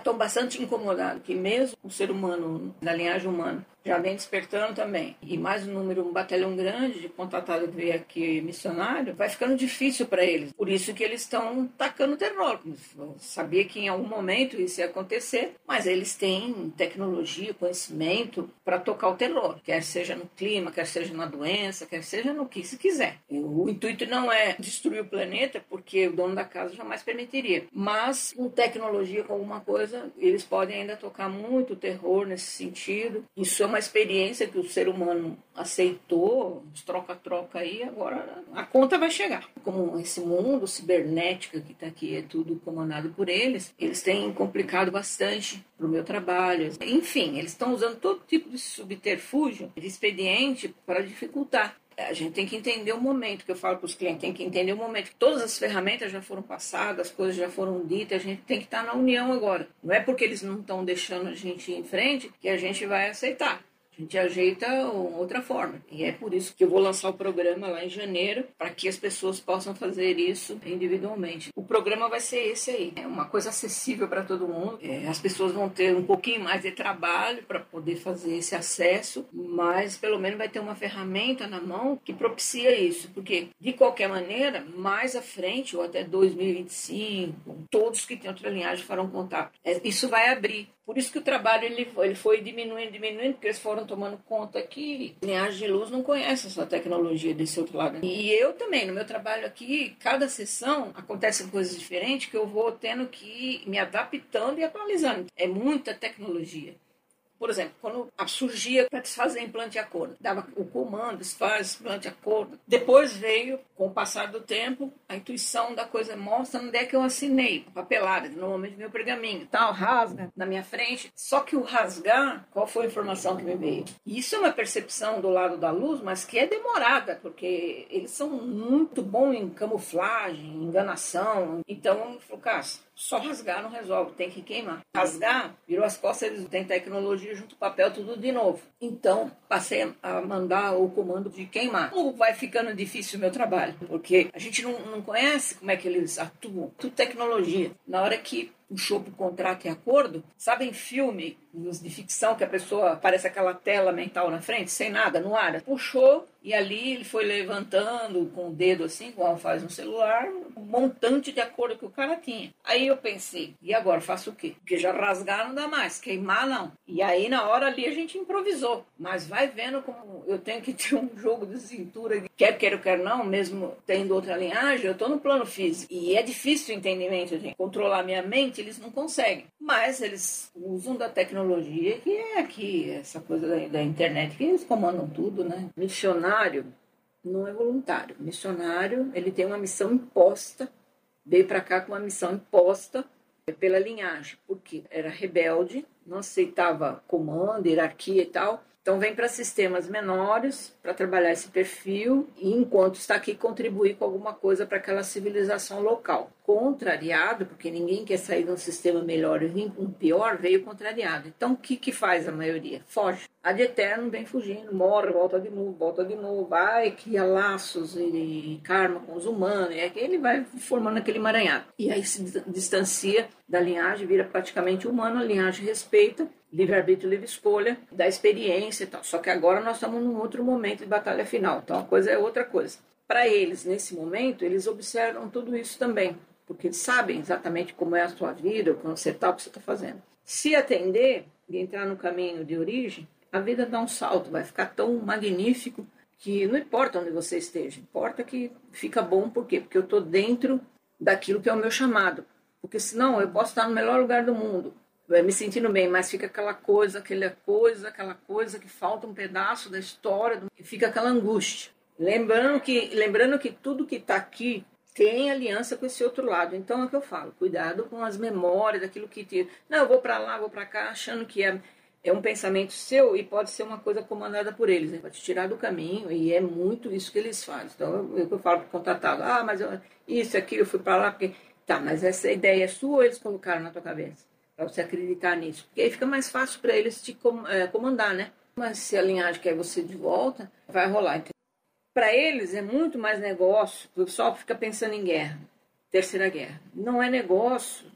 estão bastante incomodados que mesmo o ser humano, da linhagem humana, já vem despertando também. E mais um número, um batalhão grande de contratados que veio aqui missionário, vai ficando difícil para eles. Por isso que eles estão tacando terror. Sabia que em algum momento isso ia acontecer, mas eles têm tecnologia, conhecimento para tocar o terror, quer seja no clima, quer seja na doença, quer seja no que se quiser. O intuito não é destruir o planeta, porque o dono da casa jamais permitiria. Mas com tecnologia, com alguma coisa, eles podem ainda tocar muito terror nesse sentido. Isso é uma experiência que o ser humano aceitou, troca-troca aí, agora a conta vai chegar. Como esse mundo cibernético que está aqui é tudo comandado por eles, eles têm complicado bastante para o meu trabalho. Enfim, eles estão usando todo tipo de subterfúgio, de expediente para dificultar a gente tem que entender o momento que eu falo para os clientes, tem que entender o momento que todas as ferramentas já foram passadas, as coisas já foram ditas, a gente tem que estar na união agora. Não é porque eles não estão deixando a gente ir em frente que a gente vai aceitar. A gente ajeita outra forma. E é por isso que eu vou lançar o programa lá em janeiro, para que as pessoas possam fazer isso individualmente. O programa vai ser esse aí. É uma coisa acessível para todo mundo. É, as pessoas vão ter um pouquinho mais de trabalho para poder fazer esse acesso, mas pelo menos vai ter uma ferramenta na mão que propicia isso. Porque, de qualquer maneira, mais à frente, ou até 2025, todos que têm outra linhagem farão contato. É, isso vai abrir por isso que o trabalho ele ele foi diminuindo, diminuindo, porque eles foram tomando conta que linhagem de luz não conhece essa tecnologia desse outro lado. E eu também, no meu trabalho aqui, cada sessão acontecem coisas diferentes que eu vou tendo que me adaptando e atualizando. É muita tecnologia. Por exemplo, quando surgia para desfazer implante a cor, dava o comando, desfaz, implante a cor. Depois veio, com o passar do tempo, a intuição da coisa mostra onde é que eu assinei, papelada, normalmente meu pergaminho, tal, rasga na minha frente. Só que o rasgar, qual foi a informação que me veio? Isso é uma percepção do lado da luz, mas que é demorada, porque eles são muito bons em camuflagem, enganação. Então, Cássio, só rasgar não resolve, tem que queimar. Rasgar, virou as costas, eles têm tecnologia junto papel, tudo de novo. Então, passei a mandar o comando de queimar. Como vai ficando difícil o meu trabalho? Porque a gente não, não conhece como é que eles atuam. Tudo tecnologia. Na hora que puxou o contrato e acordo, sabem filme de ficção que a pessoa aparece aquela tela mental na frente, sem nada, no ar? Puxou e ali ele foi levantando com o dedo assim, como faz no celular, um montante de acordo que o cara tinha. Aí eu pensei, e agora faço o quê? Porque já rasgar não dá mais, queimar não. E aí na hora ali a gente improvisou. Mas vai vendo como eu tenho que ter um jogo de cintura, quer queira, quer não, mesmo tendo outra linhagem, eu tô no plano físico. E é difícil o entendimento, gente. Controlar minha mente, eles não conseguem. Mas eles usam da tecnologia que é aqui, essa coisa da, da internet, que eles comandam tudo, né? Missionário não é voluntário. Missionário, ele tem uma missão imposta, veio para cá com uma missão imposta pela linhagem, porque era rebelde, não aceitava comando, hierarquia e tal. Então vem para sistemas menores para trabalhar esse perfil e enquanto está aqui contribuir com alguma coisa para aquela civilização local. Contrariado, porque ninguém quer sair de um sistema melhor e vir um pior, veio contrariado. Então o que, que faz a maioria? Foge. A de eterno vem fugindo, morre, volta de novo, volta de novo, vai, cria laços e, karma com os humanos, e ele vai formando aquele emaranhado. E aí se distancia da linhagem, vira praticamente humano, a linhagem respeita livre-arbítrio, livre escolha, da experiência e tal. Só que agora nós estamos num outro momento de batalha final. Então a coisa é outra coisa. Para eles, nesse momento, eles observam tudo isso também, porque eles sabem exatamente como é a sua vida, você está, o que você está fazendo. Se atender e entrar no caminho de origem, a vida dá um salto, vai ficar tão magnífico que não importa onde você esteja, importa que fica bom, por quê? Porque eu estou dentro daquilo que é o meu chamado. Porque senão eu posso estar no melhor lugar do mundo, me sentindo bem, mas fica aquela coisa, aquela coisa, aquela coisa que falta um pedaço da história, fica aquela angústia. Lembrando que, lembrando que tudo que está aqui tem aliança com esse outro lado. Então é o que eu falo, cuidado com as memórias, daquilo que te. Não, eu vou para lá, vou para cá, achando que é, é um pensamento seu e pode ser uma coisa comandada por eles, né? Para te tirar do caminho, e é muito isso que eles fazem. Então eu, eu falo para o contratado, ah, mas eu, isso, aquilo, eu fui para lá, porque. Tá, mas essa ideia é sua ou eles colocaram na tua cabeça? para você acreditar nisso. Porque aí fica mais fácil para eles te é, comandar, né? Mas se a linhagem quer você de volta, vai rolar. Para eles é muito mais negócio, o pessoal fica pensando em guerra, terceira guerra. Não é negócio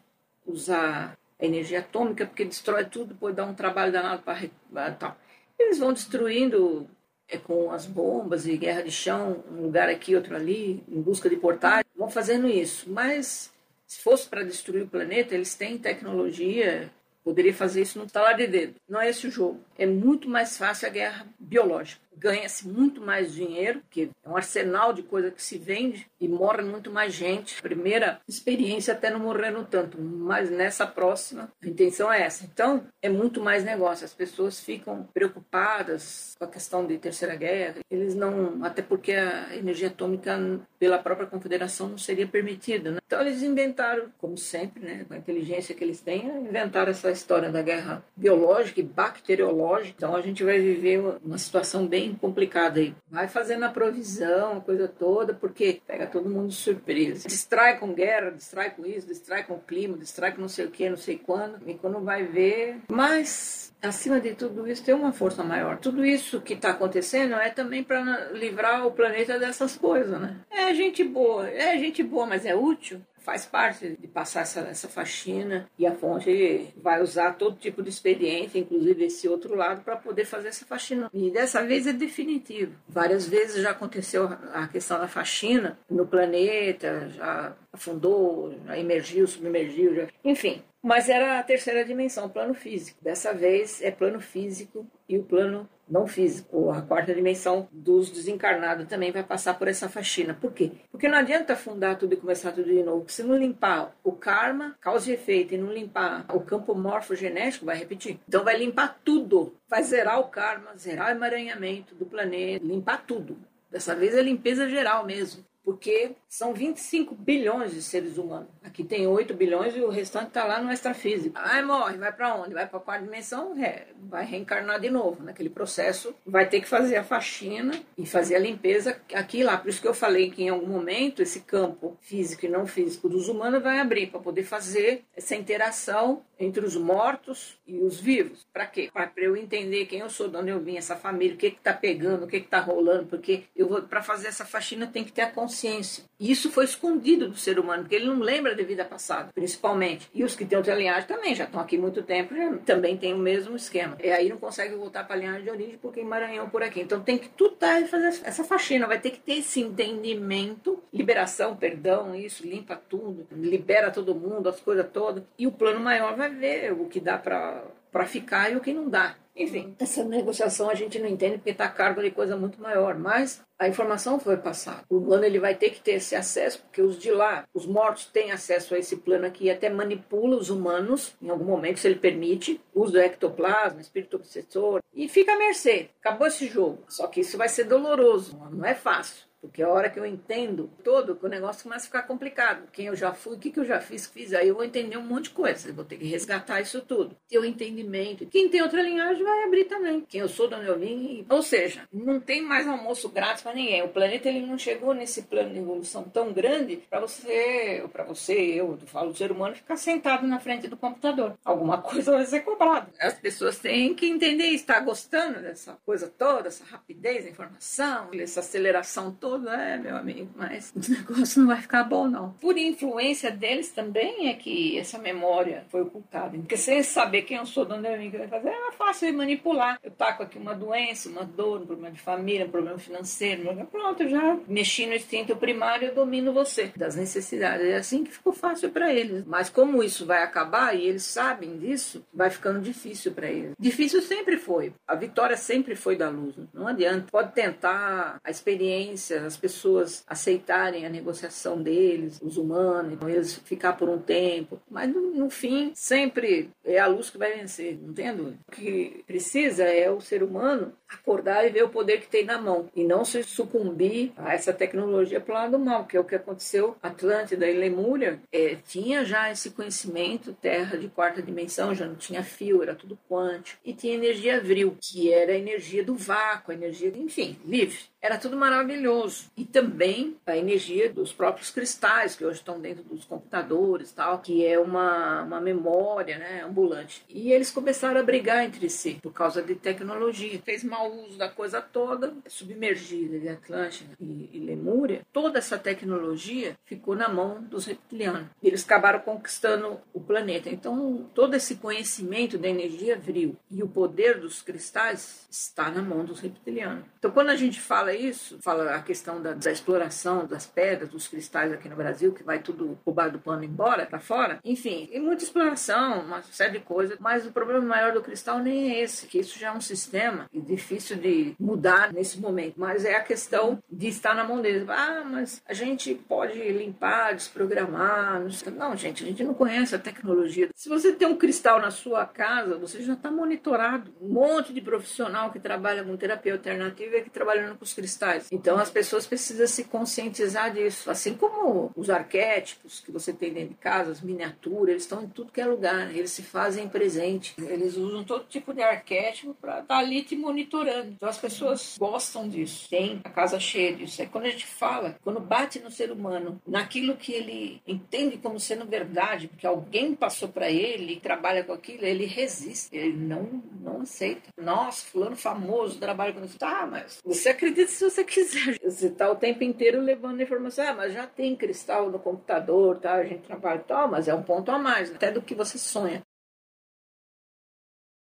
usar a energia atômica, porque destrói tudo, depois dá um trabalho danado para tal. Eles vão destruindo é, com as bombas e guerra de chão, um lugar aqui, outro ali, em busca de portais, vão fazendo isso. Mas se fosse para destruir o planeta, eles têm tecnologia, poderia fazer isso no talar de dedo. Não é esse o jogo. É muito mais fácil a guerra biológica ganha-se muito mais dinheiro, que é um arsenal de coisa que se vende e morre muito mais gente. Primeira experiência até não morreram tanto, mas nessa próxima a intenção é essa. Então é muito mais negócio. As pessoas ficam preocupadas com a questão de terceira guerra. Eles não, até porque a energia atômica pela própria confederação não seria permitida. Né? Então eles inventaram, como sempre, né, com a inteligência que eles têm, inventaram essa história da guerra biológica e bacteriológica. Então a gente vai viver uma situação bem bem complicado aí. Vai fazendo a provisão, a coisa toda, porque pega todo mundo de surpresa. Distrai com guerra, distrai com isso, distrai com o clima, distrai com não sei o que, não sei quando. E quando vai ver. Mas, acima de tudo isso, tem uma força maior. Tudo isso que está acontecendo é também para livrar o planeta dessas coisas, né? É gente boa, é gente boa, mas é útil faz parte de passar essa, essa faxina e a fonte vai usar todo tipo de expediente, inclusive esse outro lado, para poder fazer essa faxina. E dessa vez é definitivo. Várias vezes já aconteceu a questão da faxina no planeta, já afundou, emergiu, submergiu, enfim. Mas era a terceira dimensão, plano físico. Dessa vez é plano físico e o plano não físico, a quarta dimensão dos desencarnados também vai passar por essa faxina. Por quê? Porque não adianta afundar tudo e começar tudo de novo. Se não limpar o karma, causa e efeito, e não limpar o campo morfogenético, vai repetir. Então vai limpar tudo. Vai zerar o karma, zerar o emaranhamento do planeta, limpar tudo. Dessa vez é limpeza geral mesmo porque são 25 bilhões de seres humanos. Aqui tem 8 bilhões e o restante está lá no extrafísico. Aí morre, vai para onde? Vai para a quarta dimensão, é, vai reencarnar de novo. Naquele processo, vai ter que fazer a faxina e fazer a limpeza aqui e lá. Por isso que eu falei que em algum momento esse campo físico e não físico dos humanos vai abrir para poder fazer essa interação entre os mortos e os vivos. Para quê? Para eu entender quem eu sou, de onde eu vim, essa família, o que está pegando, o que está rolando, porque eu vou para fazer essa faxina tem que ter a consciência. Isso foi escondido do ser humano, porque ele não lembra da vida passada, principalmente. E os que têm outra linhagem também, já estão aqui muito tempo, já também tem o mesmo esquema. E aí não consegue voltar para a linhagem de origem porque emaranhou por aqui. Então tem que tudo tá e fazer essa faxina, vai ter que ter esse entendimento, liberação, perdão, isso, limpa tudo, libera todo mundo, as coisas todas. E o plano maior vai ver o que dá para ficar e o que não dá. Enfim, essa negociação a gente não entende porque está a cargo de coisa muito maior, mas a informação foi passada. O humano ele vai ter que ter esse acesso, porque os de lá, os mortos têm acesso a esse plano aqui e até manipula os humanos, em algum momento, se ele permite, uso do ectoplasma, espírito obsessor, e fica à mercê. Acabou esse jogo. Só que isso vai ser doloroso, não é fácil. Porque a hora que eu entendo todo, o negócio começa a ficar complicado. Quem eu já fui, o que, eu já fiz, fiz, aí eu vou entender um monte de coisa. Eu vou ter que resgatar isso tudo. Ter o entendimento. Quem tem outra linhagem vai abrir também. Quem eu sou, de onde eu vim. Ou seja, não tem mais almoço grátis para ninguém. O planeta ele não chegou nesse plano de evolução tão grande para você, para você, eu, eu falo do ser humano, ficar sentado na frente do computador. Alguma coisa vai ser cobrada. As pessoas têm que entender isso. Está gostando dessa coisa toda, essa rapidez da informação, essa aceleração toda é, meu amigo, mas o negócio não vai ficar bom, não. Por influência deles também é que essa memória foi ocultada. Porque sem saber quem eu sou, de onde eu vim, fazer, é fácil de manipular. Eu taco aqui uma doença, uma dor, um problema de família, um problema financeiro, pronto, eu já mexi no instinto primário, eu domino você, das necessidades. É assim que ficou fácil para eles. Mas como isso vai acabar e eles sabem disso, vai ficando difícil para eles. Difícil sempre foi. A vitória sempre foi da luz. Não adianta. Pode tentar a experiência, as pessoas aceitarem a negociação deles, os humanos, então eles ficar por um tempo, mas no, no fim sempre é a luz que vai vencer, não tem dúvida. O que precisa é o ser humano acordar e ver o poder que tem na mão e não se sucumbir a essa tecnologia para o lado mal, que é o que aconteceu. Atlântida e Lemúria é, tinha já esse conhecimento, terra de quarta dimensão, já não tinha fio, era tudo quântico, e tinha energia vril, que era a energia do vácuo, a energia, enfim, livre. Era tudo maravilhoso luz e também a energia dos próprios cristais que hoje estão dentro dos computadores, tal, que é uma, uma memória, né, ambulante. E eles começaram a brigar entre si por causa de tecnologia. Fez mau uso da coisa toda, submergida de Atlântida e, e Lemúria. Toda essa tecnologia ficou na mão dos reptilianos. Eles acabaram conquistando o planeta. Então, todo esse conhecimento da energia vril e o poder dos cristais está na mão dos reptilianos. Então, quando a gente fala isso, fala a questão da, da exploração das pedras, dos cristais aqui no Brasil, que vai tudo roubar do pano embora, para fora. Enfim, tem muita exploração, uma série de coisas, mas o problema maior do cristal nem é esse, que isso já é um sistema difícil de mudar nesse momento, mas é a questão de estar na mão deles. Ah, mas a gente pode limpar, desprogramar. Não, gente, a gente não conhece a tecnologia. Se você tem um cristal na sua casa, você já está monitorado. Um monte de profissional que trabalha com terapia alternativa e que trabalhando com os cristais. Então as pessoas precisam se conscientizar disso. Assim como os arquétipos que você tem dentro de casa, as miniaturas, eles estão em tudo que é lugar. Eles se fazem presente. Eles usam todo tipo de arquétipo para estar tá ali te monitorando. Então as pessoas gostam disso. Tem a casa cheia disso. É quando a gente fala, quando bate no ser humano, naquilo que ele entende como sendo verdade, porque alguém passou para ele e trabalha com aquilo, ele resiste. Ele não, não aceita. Nossa, fulano famoso trabalha com isso. Tá, mas você acredita se você quiser. Você tá o tempo inteiro levando informação. Ah, mas já tem cristal no computador, tá? A gente trabalha tal, mas é um ponto a mais, até do que você sonha.